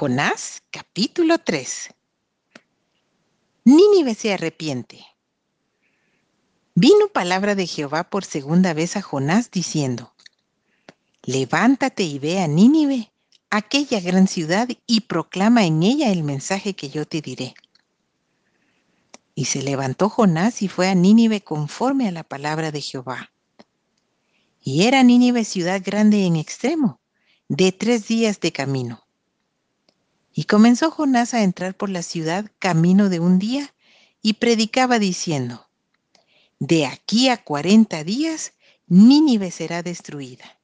Jonás capítulo 3 Nínive se arrepiente. Vino palabra de Jehová por segunda vez a Jonás diciendo, Levántate y ve a Nínive, aquella gran ciudad, y proclama en ella el mensaje que yo te diré. Y se levantó Jonás y fue a Nínive conforme a la palabra de Jehová. Y era Nínive ciudad grande en extremo, de tres días de camino. Y comenzó Jonás a entrar por la ciudad camino de un día y predicaba diciendo, De aquí a cuarenta días Nínive será destruida.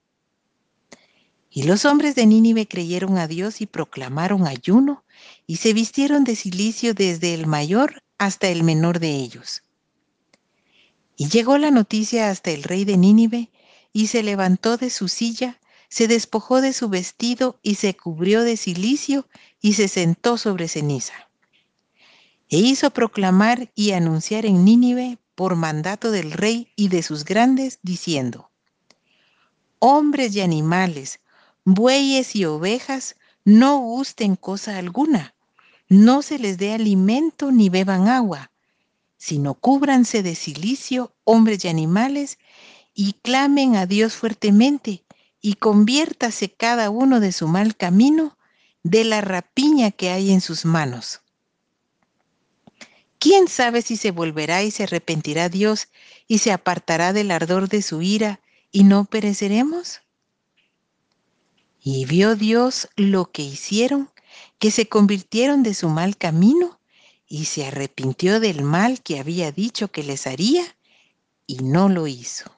Y los hombres de Nínive creyeron a Dios y proclamaron ayuno y se vistieron de silicio desde el mayor hasta el menor de ellos. Y llegó la noticia hasta el rey de Nínive y se levantó de su silla se despojó de su vestido y se cubrió de silicio y se sentó sobre ceniza. E hizo proclamar y anunciar en Nínive por mandato del rey y de sus grandes, diciendo, Hombres y animales, bueyes y ovejas, no gusten cosa alguna, no se les dé alimento ni beban agua, sino cúbranse de silicio hombres y animales y clamen a Dios fuertemente y conviértase cada uno de su mal camino, de la rapiña que hay en sus manos. ¿Quién sabe si se volverá y se arrepentirá Dios y se apartará del ardor de su ira y no pereceremos? Y vio Dios lo que hicieron, que se convirtieron de su mal camino y se arrepintió del mal que había dicho que les haría y no lo hizo.